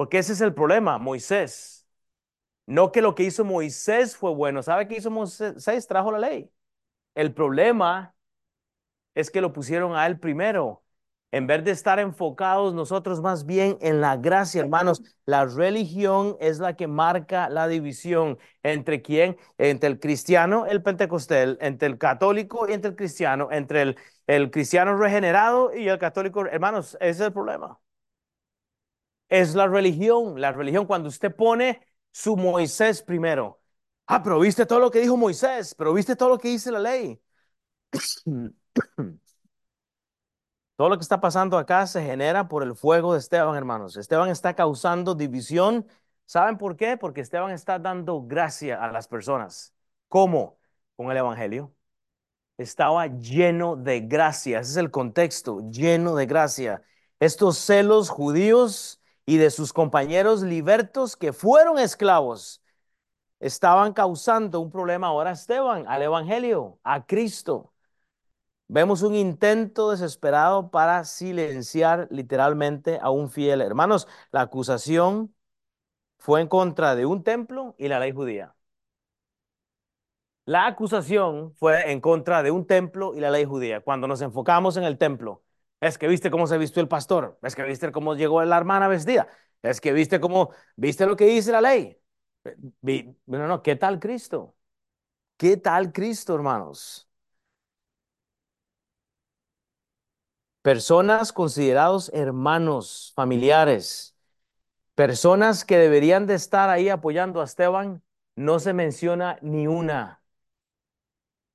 porque ese es el problema, Moisés. No que lo que hizo Moisés fue bueno. ¿Sabe qué hizo Moisés? Trajo la ley. El problema es que lo pusieron a él primero. En vez de estar enfocados nosotros más bien en la gracia, hermanos, la religión es la que marca la división entre quién, entre el cristiano, el pentecostel, entre el católico y entre el cristiano, entre el, el cristiano regenerado y el católico. Hermanos, ese es el problema es la religión. La religión cuando usted pone su Moisés primero. Ah, pero viste todo lo que dijo Moisés, pero viste todo lo que dice la ley. Todo lo que está pasando acá se genera por el fuego de Esteban, hermanos. Esteban está causando división. ¿Saben por qué? Porque Esteban está dando gracia a las personas. ¿Cómo? Con el Evangelio. Estaba lleno de gracia. Ese es el contexto, lleno de gracia. Estos celos judíos y de sus compañeros libertos que fueron esclavos. estaban causando un problema ahora Esteban, al Evangelio, a Cristo. Vemos un intento desesperado para silenciar literalmente a un fiel. Hermanos, la acusación fue en contra de un templo y la ley judía. La acusación fue en contra de un templo y la ley judía. Cuando nos enfocamos en el templo, es que viste cómo se vistió el pastor, es que viste cómo llegó la hermana vestida, es que viste cómo, viste lo que dice la ley. No, no, ¿qué tal Cristo? ¿Qué tal Cristo, hermanos? Personas considerados hermanos, familiares, personas que deberían de estar ahí apoyando a Esteban, no se menciona ni una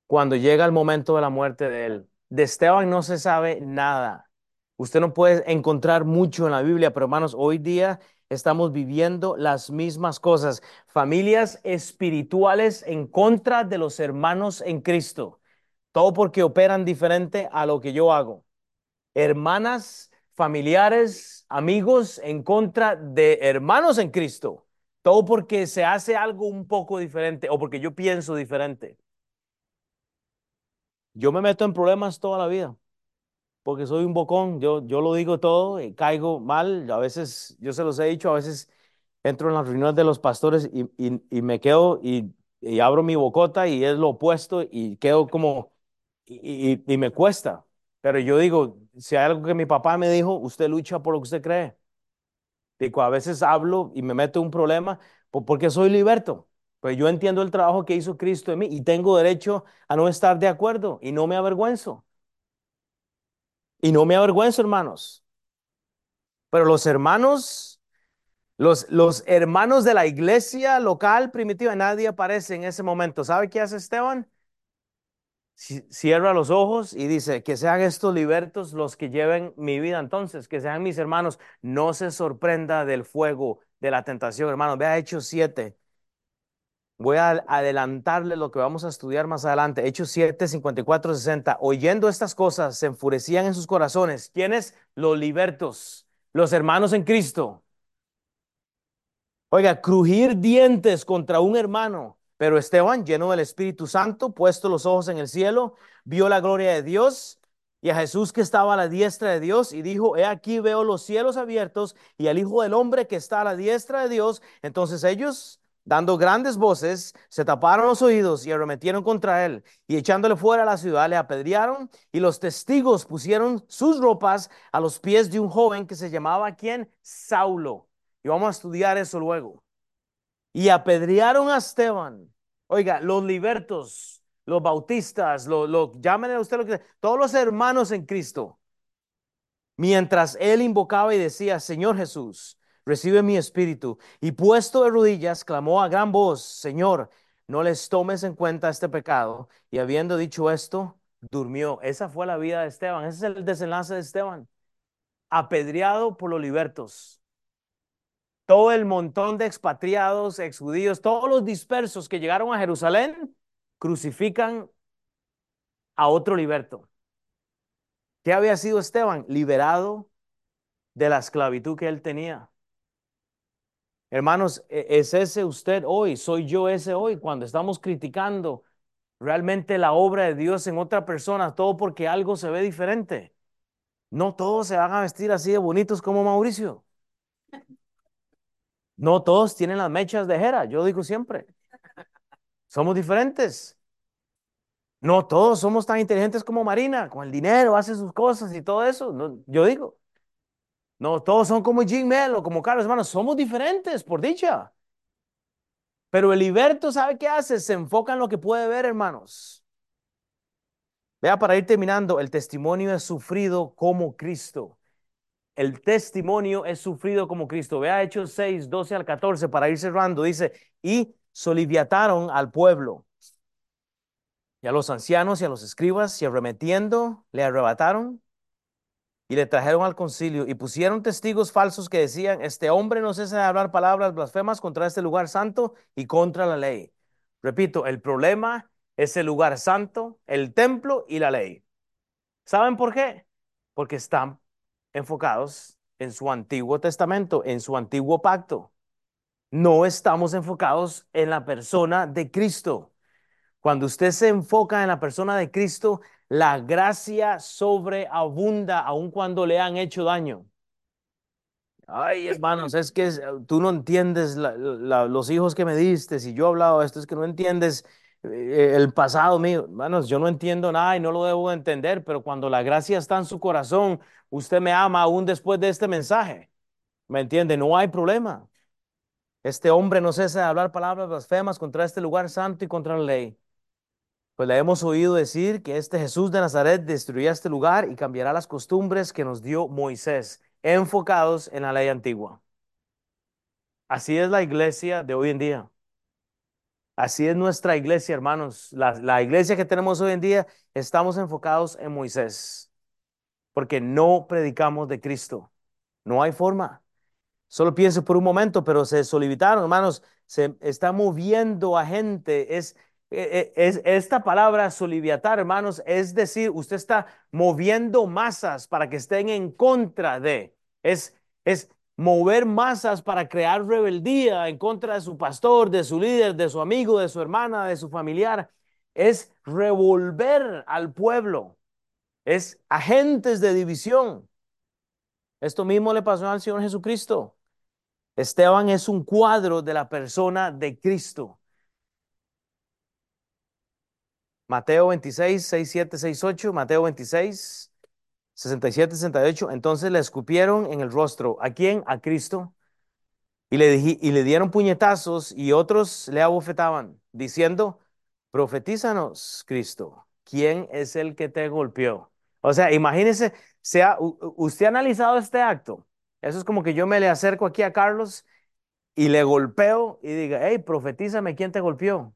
cuando llega el momento de la muerte de él. De Esteban no se sabe nada. Usted no puede encontrar mucho en la Biblia, pero hermanos, hoy día estamos viviendo las mismas cosas. Familias espirituales en contra de los hermanos en Cristo. Todo porque operan diferente a lo que yo hago. Hermanas, familiares, amigos en contra de hermanos en Cristo. Todo porque se hace algo un poco diferente o porque yo pienso diferente. Yo me meto en problemas toda la vida porque soy un bocón, yo, yo lo digo todo, y caigo mal, a veces, yo se los he dicho, a veces entro en las reuniones de los pastores y, y, me quedo y, y, abro mi bocota y es lo opuesto y quedo como, y, y, me cuesta. Pero yo digo, si hay algo que mi papá me dijo, usted lucha por lo que usted cree. Digo, a veces hablo y me meto en un problema porque soy liberto. Pues yo entiendo el trabajo que hizo Cristo en mí y tengo derecho a no estar de acuerdo y no me avergüenzo. Y no me avergüenzo, hermanos. Pero los hermanos, los, los hermanos de la iglesia local primitiva, nadie aparece en ese momento. ¿Sabe qué hace Esteban? Cierra los ojos y dice, que sean estos libertos los que lleven mi vida. Entonces, que sean mis hermanos. No se sorprenda del fuego, de la tentación, hermanos. Vea Hechos 7. Voy a adelantarle lo que vamos a estudiar más adelante. Hechos 7, 54, 60. Oyendo estas cosas, se enfurecían en sus corazones. ¿Quiénes? Los libertos, los hermanos en Cristo. Oiga, crujir dientes contra un hermano. Pero Esteban, lleno del Espíritu Santo, puesto los ojos en el cielo, vio la gloria de Dios y a Jesús que estaba a la diestra de Dios y dijo, he aquí veo los cielos abiertos y al Hijo del Hombre que está a la diestra de Dios. Entonces ellos dando grandes voces, se taparon los oídos y arremetieron contra él, y echándole fuera a la ciudad le apedrearon, y los testigos pusieron sus ropas a los pies de un joven que se llamaba ¿quién? Saulo. Y vamos a estudiar eso luego. Y apedrearon a Esteban. Oiga, los libertos, los bautistas, lo, lo, llámenle a usted lo que todos los hermanos en Cristo. Mientras él invocaba y decía, Señor Jesús, recibe mi espíritu. Y puesto de rodillas, clamó a gran voz, Señor, no les tomes en cuenta este pecado. Y habiendo dicho esto, durmió. Esa fue la vida de Esteban. Ese es el desenlace de Esteban. Apedreado por los libertos. Todo el montón de expatriados, exjudíos, todos los dispersos que llegaron a Jerusalén, crucifican a otro liberto. ¿Qué había sido Esteban? Liberado de la esclavitud que él tenía. Hermanos, e, ¿es ese usted hoy? ¿Soy yo ese hoy? Cuando estamos criticando realmente la obra de Dios en otra persona, todo porque algo se ve diferente. No todos se van a vestir así de bonitos como Mauricio. No todos tienen las mechas de Jera, yo digo siempre. Somos diferentes. No todos somos tan inteligentes como Marina, con el dinero, hace sus cosas y todo eso. Yo digo, no, todos son como Jim Melo, como Carlos, hermanos, somos diferentes, por dicha. Pero el liberto, ¿sabe qué hace? Se enfoca en lo que puede ver, hermanos. Vea, para ir terminando, el testimonio es sufrido como Cristo. El testimonio es sufrido como Cristo. Vea Hechos 6, 12 al 14, para ir cerrando. Dice, y soliviataron al pueblo y a los ancianos y a los escribas, y arremetiendo, le arrebataron y le trajeron al concilio y pusieron testigos falsos que decían, este hombre no cesa de hablar palabras blasfemas contra este lugar santo y contra la ley. Repito, el problema es el lugar santo, el templo y la ley. ¿Saben por qué? Porque están enfocados en su antiguo testamento, en su antiguo pacto. no estamos enfocados en la persona de Cristo. Cuando usted se enfoca en la persona de Cristo, la gracia sobreabunda aun cuando le han hecho daño. Ay, hermanos, es que tú no entiendes la- la- los hijos que me diste. Si yo he hablado de esto, es que no entiendes eh, el pasado mío. Hermanos, yo no entiendo nada y no lo debo entender, pero cuando la gracia está en su corazón, usted me ama aún después de este mensaje. ¿Me entiende? No hay problema. Este hombre no cesa de hablar palabras blasfemas contra este lugar santo y contra la ley. Pues le hemos oído decir que este Jesús de Nazaret destruirá este lugar y cambiará las costumbres que nos dio Moisés, enfocados en la ley antigua. Así es la iglesia de hoy en día. Así es nuestra iglesia, hermanos. La, la iglesia que tenemos hoy en día, estamos enfocados en Moisés, porque no predicamos de Cristo. No hay forma. Solo piense por un momento, pero se solivitaron, hermanos, se está moviendo a gente. Es, es esta palabra soliviatar, hermanos, es decir, usted está moviendo masas para que estén en contra de. Es, es mover masas para crear rebeldía en contra de su pastor, de su líder, de su amigo, de su hermana, de su familiar. Es revolver al pueblo. Es agentes de división. Esto mismo le pasó al Señor Jesucristo. Esteban es un cuadro de la persona de Cristo. Mateo 26, 6, 7, 6, 8, Mateo 26, 67, 68. Entonces le escupieron en el rostro. ¿A quién? A Cristo. Y le, y le dieron puñetazos y otros le abofetaban, diciendo, profetízanos, Cristo, ¿quién es el que te golpeó? O sea, imagínese, sea, usted ha analizado este acto. Eso es como que yo me le acerco aquí a Carlos y le golpeo y diga, hey, profetízame quién te golpeó.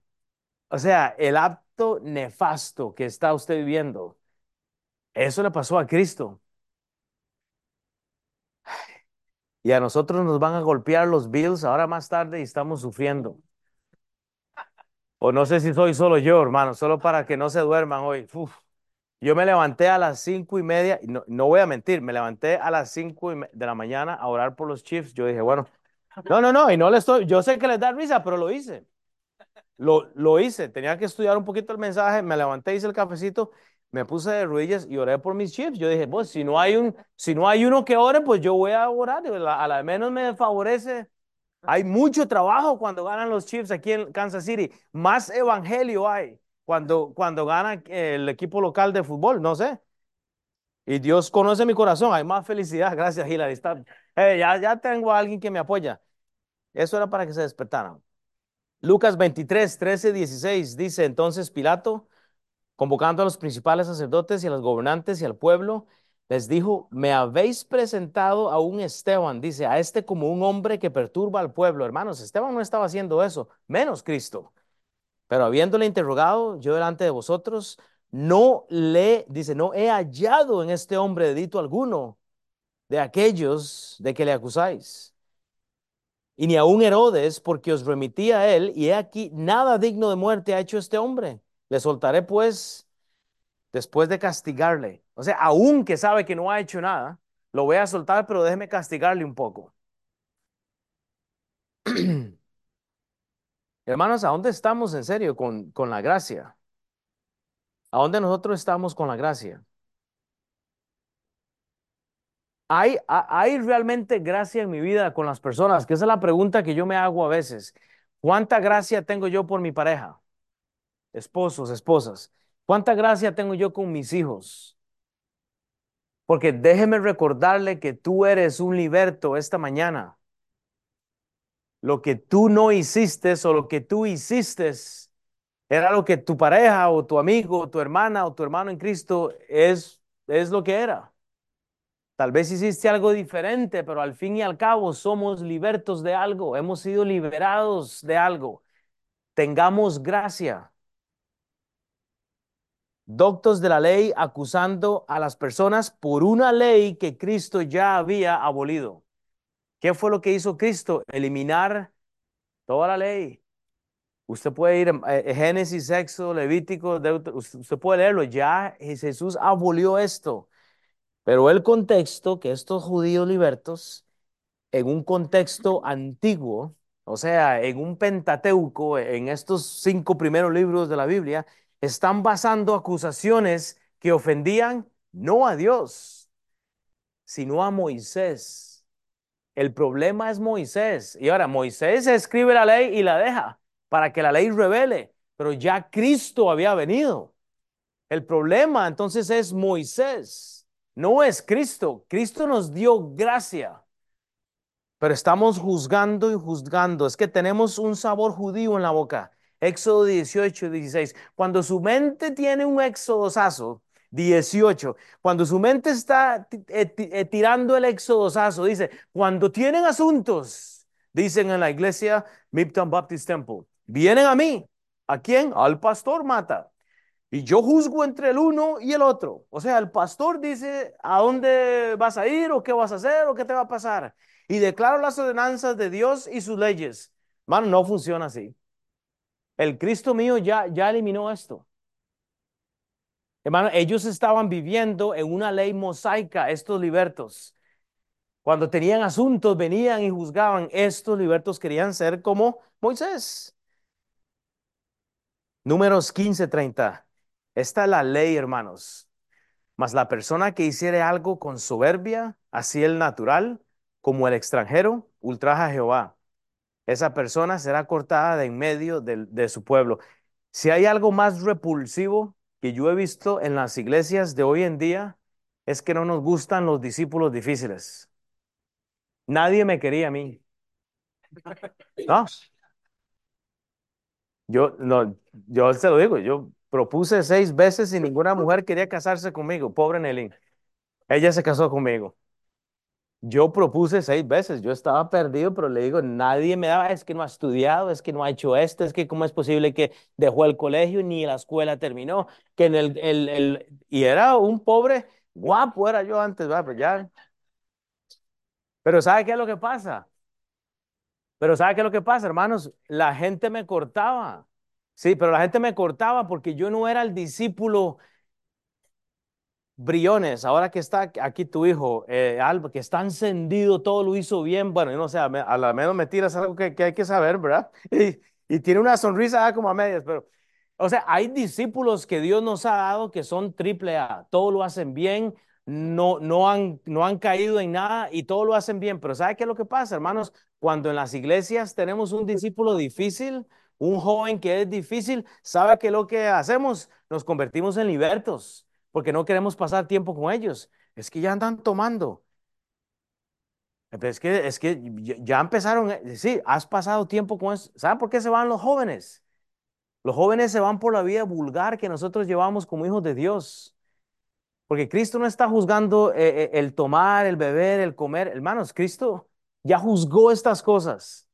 O sea, el acto nefasto que está usted viviendo, eso le pasó a Cristo. Y a nosotros nos van a golpear los bills ahora más tarde y estamos sufriendo. O no sé si soy solo yo, hermano, solo para que no se duerman hoy. Yo me levanté a las cinco y media, no, no voy a mentir, me levanté a las cinco de la mañana a orar por los Chiefs. Yo dije, bueno, no, no, no, y no le estoy, yo sé que les da risa, pero lo hice. Lo, lo hice, tenía que estudiar un poquito el mensaje, me levanté, hice el cafecito, me puse de rodillas y oré por mis chips. Yo dije, pues si no hay un, si no hay uno que ore, pues yo voy a orar, a la, menos me favorece. Hay mucho trabajo cuando ganan los Chiefs aquí en Kansas City, más evangelio hay cuando, cuando gana el equipo local de fútbol, no sé. Y Dios conoce mi corazón, hay más felicidad, gracias Hilary. Está, eh, ya, ya tengo a alguien que me apoya. Eso era para que se despertaran. Lucas 23, 13, 16 dice entonces Pilato, convocando a los principales sacerdotes y a los gobernantes y al pueblo, les dijo, me habéis presentado a un Esteban, dice, a este como un hombre que perturba al pueblo. Hermanos, Esteban no estaba haciendo eso, menos Cristo. Pero habiéndole interrogado yo delante de vosotros, no le, dice, no he hallado en este hombre delito alguno de aquellos de que le acusáis y ni aun Herodes, porque os remití a él, y he aquí, nada digno de muerte ha hecho este hombre. Le soltaré pues después de castigarle. O sea, aun que sabe que no ha hecho nada, lo voy a soltar, pero déjeme castigarle un poco. Hermanos, ¿a dónde estamos en serio con, con la gracia? ¿A dónde nosotros estamos con la gracia? ¿Hay, ha- ¿Hay realmente gracia en mi vida con las personas? Que esa es la pregunta que yo me hago a veces. ¿Cuánta gracia tengo yo por mi pareja? esposos, esposas. ¿Cuánta gracia tengo yo con mis hijos? Porque déjeme recordarle que tú eres un liberto esta mañana. Lo que tú no hiciste o lo que tú hiciste era lo que tu pareja o tu amigo o tu hermana o tu hermano en Cristo es, es lo que era. Tal vez hiciste algo diferente, pero al fin y al cabo somos libertos de algo, hemos sido liberados de algo. Tengamos gracia. doctos de la ley acusando a las personas por una ley que Cristo ya había abolido. ¿Qué fue lo que hizo Cristo? Eliminar toda la ley. Usted puede ir a eh, Génesis, Éxodo, Levítico, usted puede leerlo. Ya Jesús abolió esto. Pero el contexto que estos judíos libertos, en un contexto antiguo, o sea, en un Pentateuco, en estos cinco primeros libros de la Biblia, están basando acusaciones que ofendían no a Dios, sino a Moisés. El problema es Moisés. Y ahora Moisés escribe la ley y la deja para que la ley revele, pero ya Cristo había venido. El problema entonces es Moisés, no es Cristo. Cristo nos dio gracia, pero estamos juzgando y juzgando. Es que tenemos un sabor judío en la boca. Éxodo 18, 16. Cuando su mente tiene un éxodosazo, 18. Cuando su mente está eh, eh, tirando el éxodosazo, dice, cuando tienen asuntos, dicen en la iglesia Mipton Baptist Temple, vienen a mí. ¿A quién? Al pastor mata. Y yo juzgo entre el uno y el otro. O sea, el pastor dice a dónde vas a ir o qué vas a hacer o qué te va a pasar. Y declaro las ordenanzas de Dios y sus leyes. Mano, no funciona así. El Cristo mío ya, ya eliminó esto. Hermano, ellos estaban viviendo en una ley mosaica, estos libertos. Cuando tenían asuntos, venían y juzgaban. Estos libertos querían ser como Moisés. Números 15:30. Esta es la ley, hermanos. Mas la persona que hiciere algo con soberbia, así el natural, como el extranjero, ultraja a Jehová. Esa persona será cortada de en medio de, de su pueblo. Si hay algo más repulsivo que yo he visto en las iglesias de hoy en día, es que no nos gustan los discípulos difíciles. Nadie me quería a mí. ¿No? Yo, no, yo se lo digo, yo propuse seis veces y ninguna mujer quería casarse conmigo. Pobre Nelly. Ella se casó conmigo. Yo propuse seis veces, yo estaba perdido, pero le digo, nadie me daba, es que no ha estudiado, es que no ha hecho esto, es que cómo es posible que dejó el colegio ni la escuela terminó, que en el, el, el y era un pobre, guapo era yo antes, ¿verdad? Pero ya. Pero ¿sabe qué es lo que pasa? Pero ¿sabe qué es lo que pasa, hermanos? La gente me cortaba. Sí, pero la gente me cortaba porque yo no era el discípulo Briones, ahora que está aquí tu hijo, eh, Alba, que está encendido, todo lo hizo bien, bueno, yo no sé, a, lo menos me tiras algo que, hay que saber, ¿verdad? Y, tiene una sonrisa ah, como a medias, pero, o sea, hay discípulos que Dios nos ha dado que son triple A, todo lo hacen bien, no, no, han, no han caído en nada y todo lo hacen bien, pero ¿sabe qué es lo que pasa, hermanos? Cuando en las iglesias tenemos un discípulo difícil, un joven que es difícil, ¿sabe que lo que hacemos? Nos convertimos en libertos porque no queremos pasar tiempo con ellos. Es que ya andan tomando. Es que, es que ya empezaron, eh, sí, has pasado tiempo con eso. ¿Saben por qué se van los jóvenes? Los jóvenes se van por la vida vulgar que nosotros llevamos como hijos de Dios. Porque Cristo no está juzgando eh, eh, el tomar, el beber, el comer. Hermanos, Cristo ya juzgó estas cosas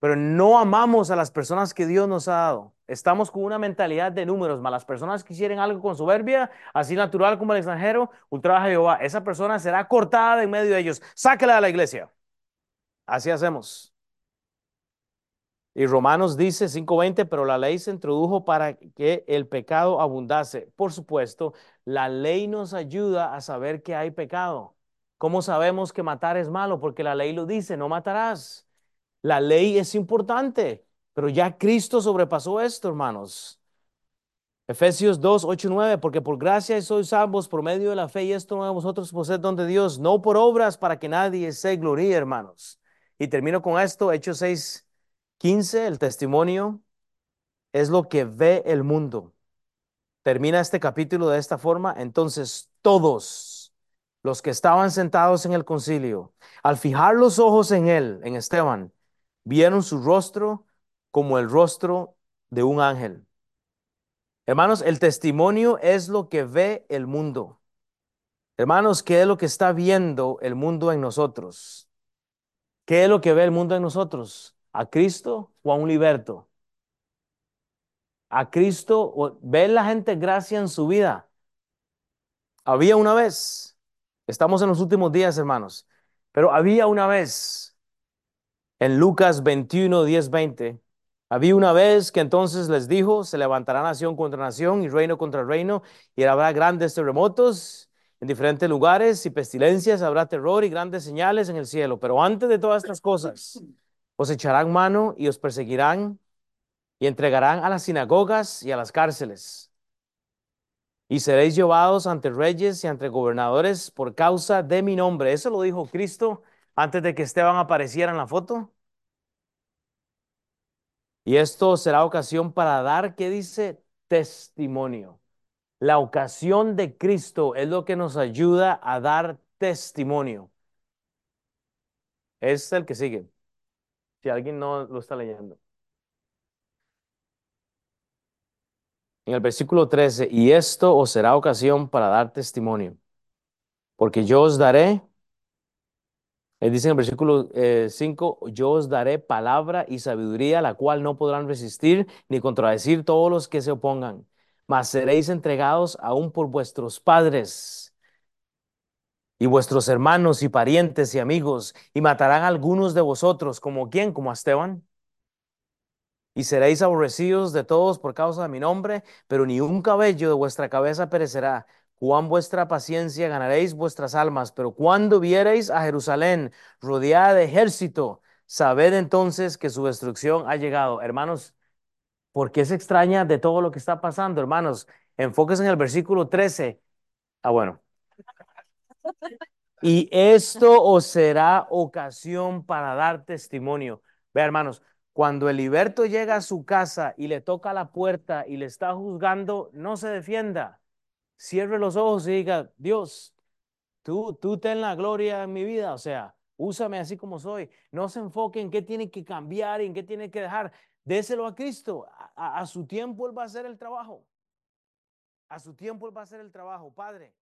pero no amamos a las personas que Dios nos ha dado. Estamos con una mentalidad de números, más las personas que hicieran algo con soberbia, así natural como el extranjero, ultraja a Jehová. Esa persona será cortada en medio de ellos. Sáquela de la iglesia. Así hacemos. Y Romanos dice 5:20, pero la ley se introdujo para que el pecado abundase. Por supuesto, la ley nos ayuda a saber que hay pecado. ¿Cómo sabemos que matar es malo? Porque la ley lo dice, no matarás. La ley es importante, pero ya Cristo sobrepasó esto, hermanos. Efesios 2, 8 9, porque por gracia sois salvos por medio de la fe y esto no de vosotros posee don de Dios, no por obras para que nadie se gloríe, hermanos. Y termino con esto, Hechos 6, 15, el testimonio es lo que ve el mundo. Termina este capítulo de esta forma, entonces todos los que estaban sentados en el concilio, al fijar los ojos en él, en Esteban, vieron su rostro como el rostro de un ángel. Hermanos, el testimonio es lo que ve el mundo. Hermanos, ¿qué es lo que está viendo el mundo en nosotros? ¿Qué es lo que ve el mundo en nosotros? ¿A Cristo o a un liberto? ¿A Cristo o ve la gente gracia en su vida? Había una vez, estamos en los últimos días, hermanos, pero había una vez en Lucas 21, 10, 20. Había una vez que entonces les dijo, se levantará nación contra nación y reino contra reino, y habrá grandes terremotos en diferentes lugares y pestilencias, habrá terror y grandes señales en el cielo. Pero antes de todas estas cosas, os echarán mano y os perseguirán y entregarán a las sinagogas y a las cárceles. Y seréis llevados ante reyes y ante gobernadores por causa de mi nombre. Eso lo dijo Cristo antes de que Esteban apareciera en la foto. Y esto será ocasión para dar, ¿qué dice? Testimonio. La ocasión de Cristo es lo que nos ayuda a dar testimonio. Es el que sigue. Si alguien no lo está leyendo. En el versículo 13, y esto os será ocasión para dar testimonio, porque yo os daré, él dice en el versículo 5, eh, yo os daré palabra y sabiduría, la cual no podrán resistir ni contradecir todos los que se opongan, mas seréis entregados aún por vuestros padres y vuestros hermanos y parientes y amigos, y matarán a algunos de vosotros, como quién, como a Esteban. Y seréis aborrecidos de todos por causa de mi nombre, pero ni un cabello de vuestra cabeza perecerá. Cuán vuestra paciencia ganaréis vuestras almas, pero cuando viereis a Jerusalén rodeada de ejército, sabed entonces que su destrucción ha llegado. Hermanos, ¿por qué se extraña de todo lo que está pasando, hermanos? Enfóquense en el versículo 13. Ah, bueno, y esto os será ocasión para dar testimonio. Ve, hermanos, cuando el liberto llega a su casa y le toca la puerta y le está juzgando, no se defienda. Cierre los ojos y diga, Dios, tú, tú ten la gloria en mi vida. O sea, úsame así como soy. No se enfoque en qué tiene que cambiar en qué tiene que dejar. Déselo a Cristo. A, a su tiempo Él va a hacer el trabajo. A su tiempo Él va a hacer el trabajo, Padre.